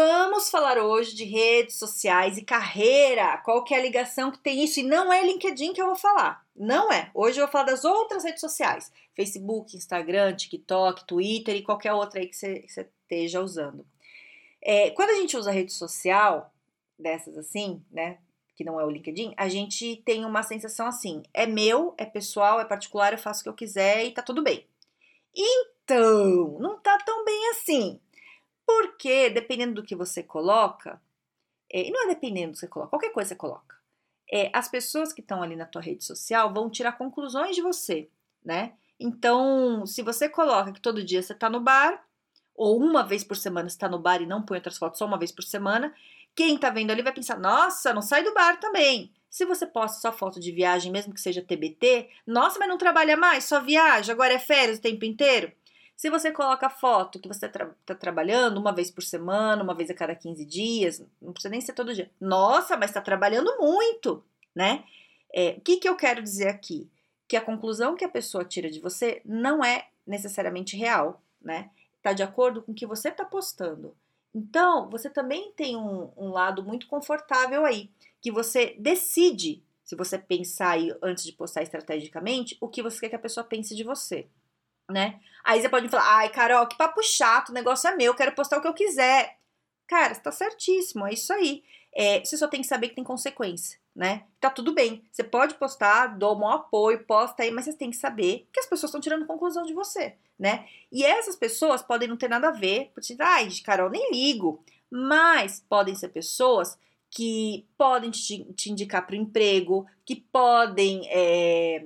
Vamos falar hoje de redes sociais e carreira. Qual que é a ligação que tem isso? E não é LinkedIn que eu vou falar. Não é. Hoje eu vou falar das outras redes sociais: Facebook, Instagram, TikTok, Twitter e qualquer outra aí que você, esteja usando. É, quando a gente usa rede social, dessas assim, né? Que não é o LinkedIn, a gente tem uma sensação assim: é meu, é pessoal, é particular, eu faço o que eu quiser e tá tudo bem. Então, não tá tão bem assim. Porque, dependendo do que você coloca, é, e não é dependendo do que você coloca, qualquer coisa você coloca, é, as pessoas que estão ali na tua rede social vão tirar conclusões de você, né? Então, se você coloca que todo dia você está no bar, ou uma vez por semana está no bar e não põe outras fotos só uma vez por semana, quem está vendo ali vai pensar, nossa, não sai do bar também. Se você posta só foto de viagem, mesmo que seja TBT, nossa, mas não trabalha mais, só viaja, agora é férias o tempo inteiro. Se você coloca foto que você está tra tá trabalhando uma vez por semana, uma vez a cada 15 dias, não precisa nem ser todo dia. Nossa, mas está trabalhando muito, né? É, o que, que eu quero dizer aqui? Que a conclusão que a pessoa tira de você não é necessariamente real, né? Está de acordo com o que você está postando. Então, você também tem um, um lado muito confortável aí, que você decide, se você pensar aí antes de postar estrategicamente, o que você quer que a pessoa pense de você né? Aí você pode falar, ai, Carol, que papo chato, o negócio é meu, quero postar o que eu quiser. Cara, você tá certíssimo, é isso aí. É, você só tem que saber que tem consequência, né? Tá tudo bem. Você pode postar, dou um apoio, posta aí, mas você tem que saber que as pessoas estão tirando conclusão de você, né? E essas pessoas podem não ter nada a ver, porque, ai, Carol, nem ligo. Mas podem ser pessoas que podem te, te indicar para o emprego, que podem. É,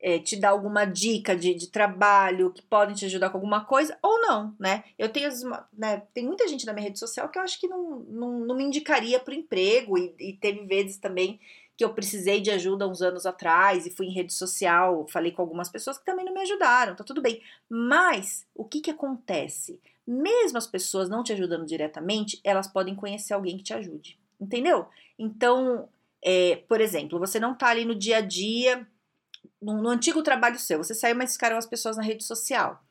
é, te dar alguma dica de, de, trabalho que podem te ajudar com alguma coisa ou não, né? Eu tenho, né, tem muita gente na minha rede social que eu acho que não, não, não me indicaria para o emprego e, e, teve vezes também que eu precisei de ajuda uns anos atrás e fui em rede social, falei com algumas pessoas que também não me ajudaram, tá tudo bem. Mas o que que acontece? Mesmo as pessoas não te ajudando diretamente, elas podem conhecer alguém que te ajude, entendeu? Então, é, por exemplo, você não tá ali no dia a dia no, no antigo trabalho seu, você saiu, mas ficaram as pessoas na rede social.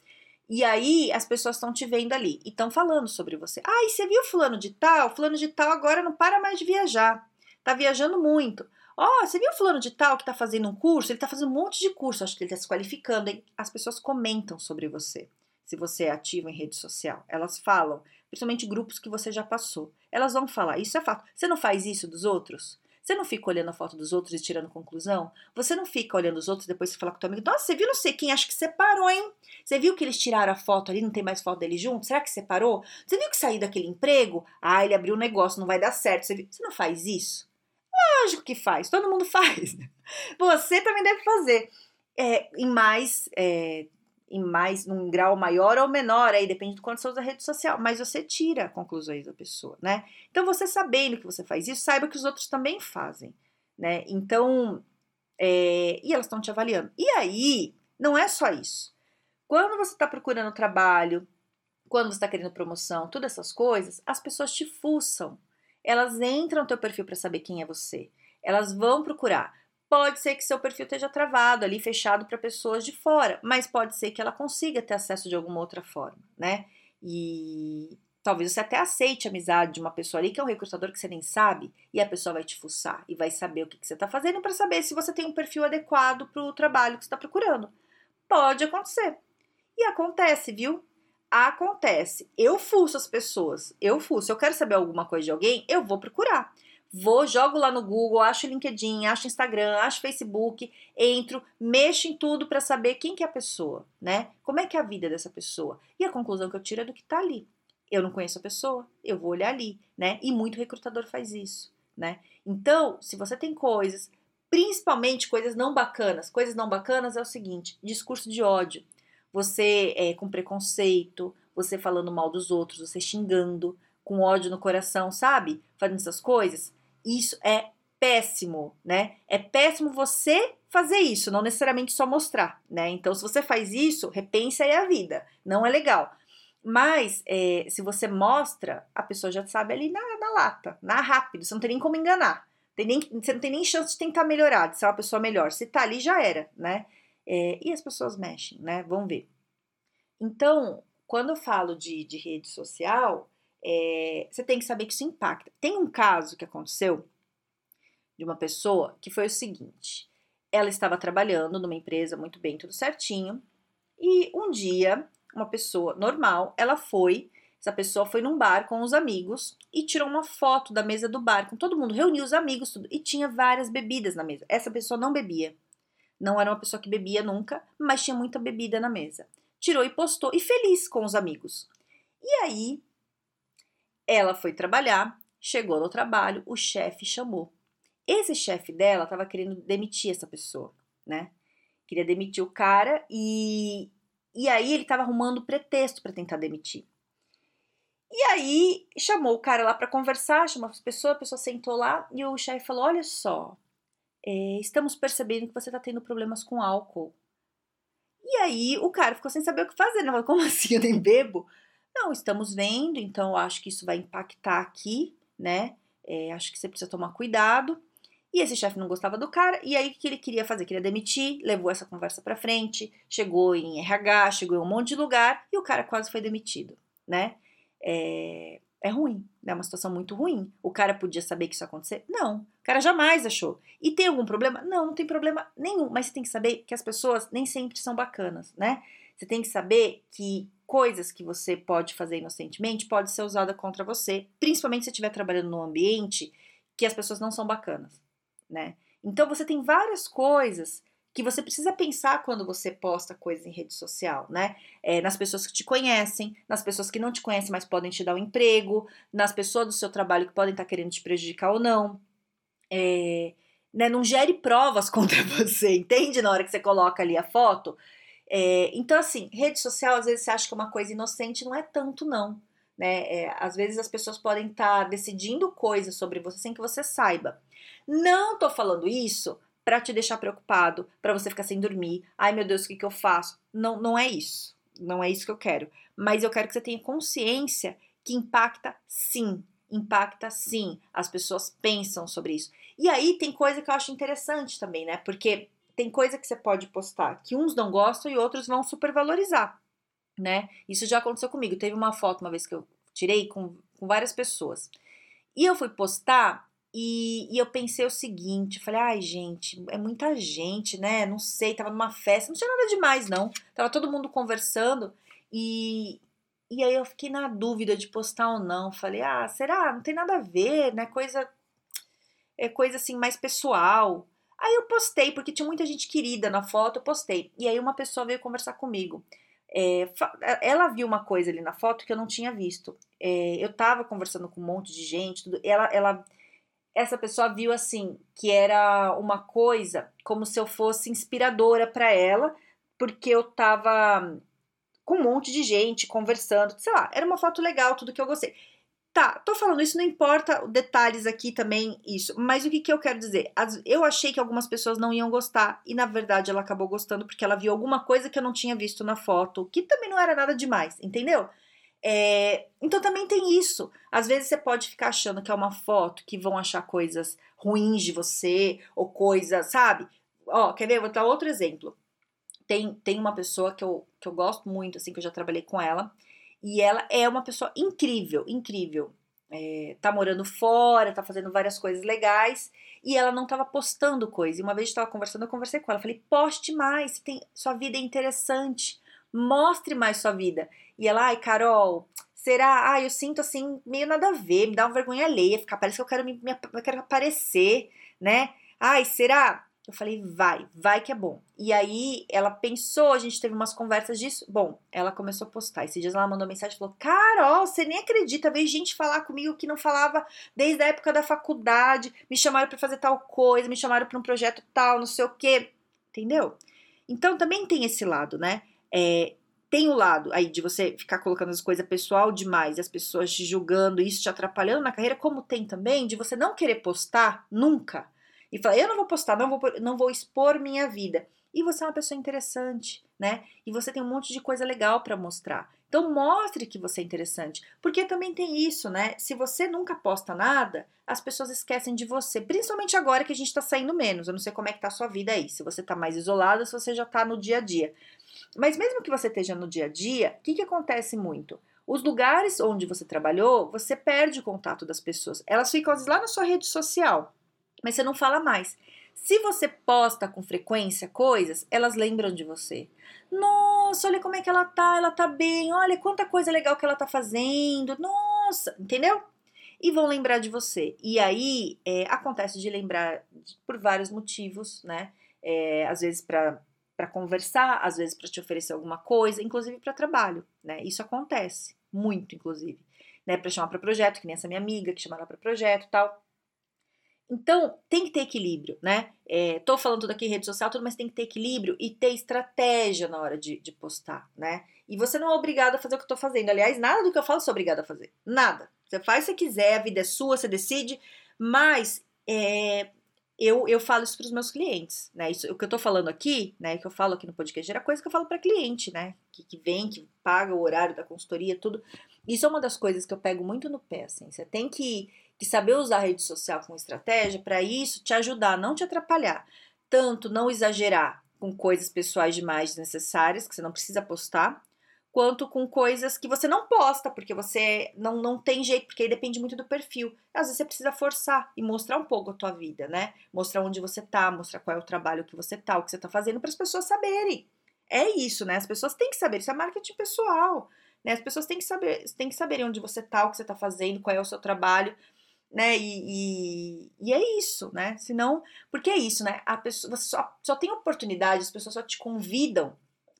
E aí as pessoas estão te vendo ali e estão falando sobre você. Ah, e você viu fulano de tal? Fulano de tal agora não para mais de viajar. Tá viajando muito. Ó, oh, você viu fulano de tal que tá fazendo um curso? Ele tá fazendo um monte de curso, acho que ele tá se qualificando. Hein? As pessoas comentam sobre você, se você é ativo em rede social. Elas falam, principalmente grupos que você já passou. Elas vão falar, isso é fato. Você não faz isso dos outros? Você não fica olhando a foto dos outros e tirando conclusão? Você não fica olhando os outros e depois você fala com o teu amigo, nossa, você viu não sei quem, acho que separou, hein? Você viu que eles tiraram a foto ali, não tem mais foto dele junto? Será que separou? Você viu que saiu daquele emprego? Ah, ele abriu um negócio, não vai dar certo. Você, você não faz isso? Lógico que faz, todo mundo faz. Você também deve fazer. É, em mais é, em mais num grau maior ou menor, aí depende do quanto você usa a rede social, mas você tira conclusões da pessoa, né? Então você sabendo que você faz isso, saiba que os outros também fazem, né? Então, é, e elas estão te avaliando. E aí, não é só isso. Quando você está procurando trabalho, quando você está querendo promoção, todas essas coisas, as pessoas te fuçam. Elas entram no teu perfil para saber quem é você. Elas vão procurar. Pode ser que seu perfil esteja travado ali, fechado para pessoas de fora, mas pode ser que ela consiga ter acesso de alguma outra forma, né? E talvez você até aceite a amizade de uma pessoa ali que é um recrutador que você nem sabe, e a pessoa vai te fuçar e vai saber o que, que você está fazendo para saber se você tem um perfil adequado para o trabalho que você está procurando. Pode acontecer. E acontece, viu? Acontece. Eu fuço as pessoas. Eu fuço. Eu quero saber alguma coisa de alguém, eu vou procurar. Vou, jogo lá no Google, acho LinkedIn, acho Instagram, acho Facebook, entro, mexo em tudo para saber quem que é a pessoa, né? Como é que é a vida dessa pessoa? E a conclusão que eu tiro é do que tá ali. Eu não conheço a pessoa, eu vou olhar ali, né? E muito recrutador faz isso, né? Então, se você tem coisas, principalmente coisas não bacanas, coisas não bacanas é o seguinte: discurso de ódio. Você é, com preconceito, você falando mal dos outros, você xingando, com ódio no coração, sabe? Fazendo essas coisas Isso é péssimo, né? É péssimo você fazer isso, não necessariamente só mostrar, né? Então, se você faz isso, repensa aí a vida. Não é legal. Mas, é, se você mostra, a pessoa já sabe ali na, na lata, na rápido, você não tem nem como enganar. Tem nem, você não tem nem chance de tentar melhorar, de ser uma pessoa melhor. Se tá ali, já era, né? É, e as pessoas mexem, né? Vamos ver. Então, quando eu falo de, de rede social, é, você tem que saber que isso impacta. Tem um caso que aconteceu de uma pessoa que foi o seguinte: ela estava trabalhando numa empresa muito bem, tudo certinho, e um dia, uma pessoa normal, ela foi. Essa pessoa foi num bar com os amigos e tirou uma foto da mesa do bar com todo mundo, reuniu os amigos tudo, e tinha várias bebidas na mesa. Essa pessoa não bebia. Não era uma pessoa que bebia nunca, mas tinha muita bebida na mesa. Tirou e postou, e feliz com os amigos. E aí, ela foi trabalhar, chegou no trabalho, o chefe chamou. Esse chefe dela estava querendo demitir essa pessoa, né? Queria demitir o cara e, e aí ele estava arrumando pretexto para tentar demitir. E aí chamou o cara lá para conversar, chamou as pessoas, a pessoa sentou lá e o chefe falou: Olha só, é, estamos percebendo que você está tendo problemas com álcool. E aí o cara ficou sem saber o que fazer, né? Como assim? Eu nem bebo? Não, estamos vendo, então acho que isso vai impactar aqui, né? É, acho que você precisa tomar cuidado. E esse chefe não gostava do cara, e aí o que ele queria fazer? Queria demitir, levou essa conversa para frente, chegou em RH, chegou em um monte de lugar, e o cara quase foi demitido, né? É, é ruim, né? É uma situação muito ruim. O cara podia saber que isso ia acontecer? Não, o cara jamais achou. E tem algum problema? Não, não tem problema nenhum, mas você tem que saber que as pessoas nem sempre são bacanas, né? Você tem que saber que coisas que você pode fazer inocentemente pode ser usada contra você, principalmente se estiver trabalhando num ambiente que as pessoas não são bacanas né? Então você tem várias coisas que você precisa pensar quando você posta coisas em rede social, né? É, nas pessoas que te conhecem, nas pessoas que não te conhecem, mas podem te dar um emprego, nas pessoas do seu trabalho que podem estar querendo te prejudicar ou não. É, né, não gere provas contra você, entende? Na hora que você coloca ali a foto. É, então, assim, rede social, às vezes você acha que é uma coisa inocente, não é tanto, não. Né? É, às vezes as pessoas podem estar decidindo coisas sobre você sem que você saiba. Não tô falando isso para te deixar preocupado, para você ficar sem dormir. Ai meu Deus, o que, que eu faço? Não, não é isso. Não é isso que eu quero. Mas eu quero que você tenha consciência que impacta sim. Impacta sim. As pessoas pensam sobre isso. E aí tem coisa que eu acho interessante também, né? Porque tem coisa que você pode postar que uns não gostam e outros vão supervalorizar, né? Isso já aconteceu comigo. Teve uma foto uma vez que eu tirei com, com várias pessoas. E eu fui postar e, e, eu pensei o seguinte, falei, ai gente, é muita gente, né? Não sei, tava numa festa, não tinha nada demais, não. Tava todo mundo conversando e, e aí eu fiquei na dúvida de postar ou não. Falei, ah, será? Não tem nada a ver, né? Coisa. É coisa assim mais pessoal. Aí eu postei, porque tinha muita gente querida na foto, eu postei. E aí uma pessoa veio conversar comigo. É, ela viu uma coisa ali na foto que eu não tinha visto. É, eu tava conversando com um monte de gente, tudo. Ela, ela essa pessoa viu assim que era uma coisa como se eu fosse inspiradora para ela, porque eu tava com um monte de gente conversando, sei lá, era uma foto legal, tudo que eu gostei. Tá, tô falando isso, não importa detalhes aqui também, isso, mas o que, que eu quero dizer? Eu achei que algumas pessoas não iam gostar, e na verdade ela acabou gostando porque ela viu alguma coisa que eu não tinha visto na foto, que também não era nada demais, entendeu? É, então também tem isso. Às vezes você pode ficar achando que é uma foto que vão achar coisas ruins de você ou coisas, sabe? Ó, quer ver? Vou dar outro exemplo. Tem, tem uma pessoa que eu, que eu gosto muito, assim, que eu já trabalhei com ela, e ela é uma pessoa incrível, incrível. É, tá morando fora, tá fazendo várias coisas legais, e ela não tava postando coisa. E uma vez eu tava conversando, eu conversei com ela, falei, poste mais, tem, sua vida é interessante, mostre mais sua vida. E ela, ai, Carol, será? Ai, eu sinto assim, meio nada a ver, me dá uma vergonha alheia, ficar, parece que eu quero, me, me, eu quero aparecer, né? Ai, será? Eu falei, vai, vai que é bom. E aí ela pensou, a gente teve umas conversas disso. Bom, ela começou a postar. Esses dias ela mandou mensagem e falou: Carol, você nem acredita, veio gente falar comigo que não falava desde a época da faculdade, me chamaram para fazer tal coisa, me chamaram para um projeto tal, não sei o quê. Entendeu? Então também tem esse lado, né? É, tem o lado aí de você ficar colocando as coisas pessoal demais as pessoas te julgando, isso te atrapalhando na carreira, como tem também de você não querer postar nunca e falar, eu não vou postar, não vou, não vou expor minha vida. E você é uma pessoa interessante, né? E você tem um monte de coisa legal para mostrar. Então mostre que você é interessante, porque também tem isso, né? Se você nunca posta nada, as pessoas esquecem de você, principalmente agora que a gente tá saindo menos. Eu não sei como é que tá a sua vida aí, se você tá mais isolado, se você já tá no dia a dia. Mas mesmo que você esteja no dia a dia, o que, que acontece muito? Os lugares onde você trabalhou, você perde o contato das pessoas. Elas ficam lá na sua rede social, mas você não fala mais. Se você posta com frequência coisas, elas lembram de você. Nossa, olha como é que ela tá, ela tá bem, olha quanta coisa legal que ela tá fazendo. Nossa, entendeu? E vão lembrar de você. E aí é, acontece de lembrar por vários motivos, né? É, às vezes para conversar, às vezes para te oferecer alguma coisa, inclusive para trabalho, né? Isso acontece muito, inclusive, né? Para chamar para projeto, que nem essa minha amiga que chamaram para projeto, tal. Então, tem que ter equilíbrio, né? É, tô falando tudo aqui rede social, tudo, mas tem que ter equilíbrio e ter estratégia na hora de, de postar, né? E você não é obrigado a fazer o que eu tô fazendo. Aliás, nada do que eu falo sou obrigado a fazer. Nada. Você faz se quiser, a vida é sua, você decide, mas é, eu, eu falo isso para os meus clientes, né? Isso, o que eu estou falando aqui, né? Que eu falo aqui no podcast, era coisa que eu falo para cliente, né? Que, que vem, que paga o horário da consultoria, tudo. Isso é uma das coisas que eu pego muito no pé, assim. Você tem que, que saber usar a rede social com estratégia para isso te ajudar, não te atrapalhar. Tanto não exagerar com coisas pessoais demais desnecessárias, que você não precisa postar, quanto com coisas que você não posta, porque você não, não tem jeito, porque aí depende muito do perfil. Às vezes você precisa forçar e mostrar um pouco a tua vida, né? Mostrar onde você tá, mostrar qual é o trabalho que você tá, o que você tá fazendo, para as pessoas saberem. É isso, né? As pessoas têm que saber, isso é marketing pessoal, né? As pessoas têm que saber, têm que saber onde você tá, o que você tá fazendo, qual é o seu trabalho, né? E, e, e é isso, né? Senão, porque é isso, né? A pessoa, só, só tem oportunidade, as pessoas só te convidam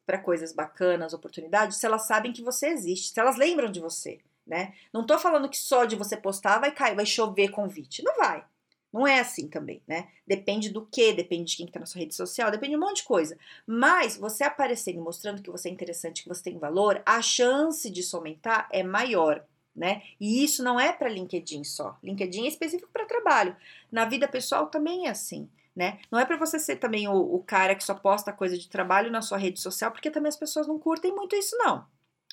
para coisas bacanas, oportunidades, se elas sabem que você existe, se elas lembram de você, né? Não tô falando que só de você postar vai cair, vai chover convite. Não vai. Não é assim também, né? Depende do que, depende de quem está na sua rede social, depende de um monte de coisa. Mas você aparecendo mostrando que você é interessante, que você tem valor, a chance disso aumentar é maior, né? E isso não é para LinkedIn só. LinkedIn é específico para trabalho. Na vida pessoal também é assim né? Não é para você ser também o, o cara que só posta coisa de trabalho na sua rede social, porque também as pessoas não curtem muito isso, não.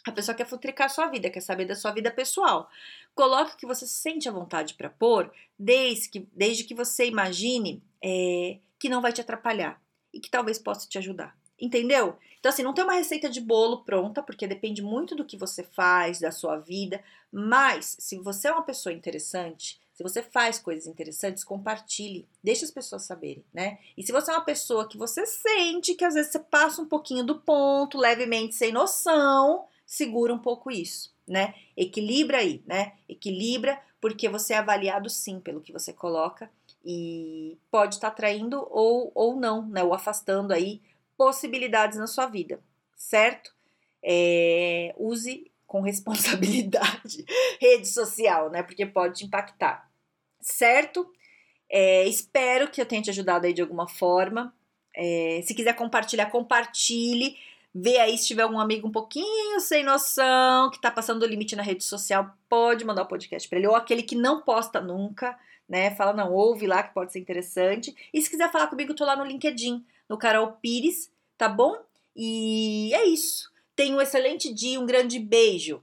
A pessoa quer futricar a sua vida, quer saber da sua vida pessoal. Coloque o que você sente à vontade para pôr, desde que, desde que você imagine é, que não vai te atrapalhar e que talvez possa te ajudar. Entendeu? Então, assim, não tem uma receita de bolo pronta, porque depende muito do que você faz, da sua vida. Mas, se você é uma pessoa interessante, se você faz coisas interessantes, compartilhe, deixe as pessoas saberem, né? E se você é uma pessoa que você sente que às vezes você passa um pouquinho do ponto, levemente sem noção, segura um pouco isso, né? Equilibra aí, né? Equilibra, porque você é avaliado sim pelo que você coloca e pode estar tá traindo ou, ou não, né? Ou afastando aí possibilidades na sua vida, certo? É, use com responsabilidade rede social, né? Porque pode te impactar, certo? É, espero que eu tenha te ajudado aí de alguma forma. É, se quiser compartilhar, compartilhe. Vê aí se tiver algum amigo um pouquinho sem noção, que tá passando do limite na rede social, pode mandar o podcast para ele. Ou aquele que não posta nunca, né? Fala, não, ouve lá que pode ser interessante. E se quiser falar comigo, tô lá no LinkedIn, no Carol Pires, tá bom? E é isso. Tenha um excelente dia, um grande beijo.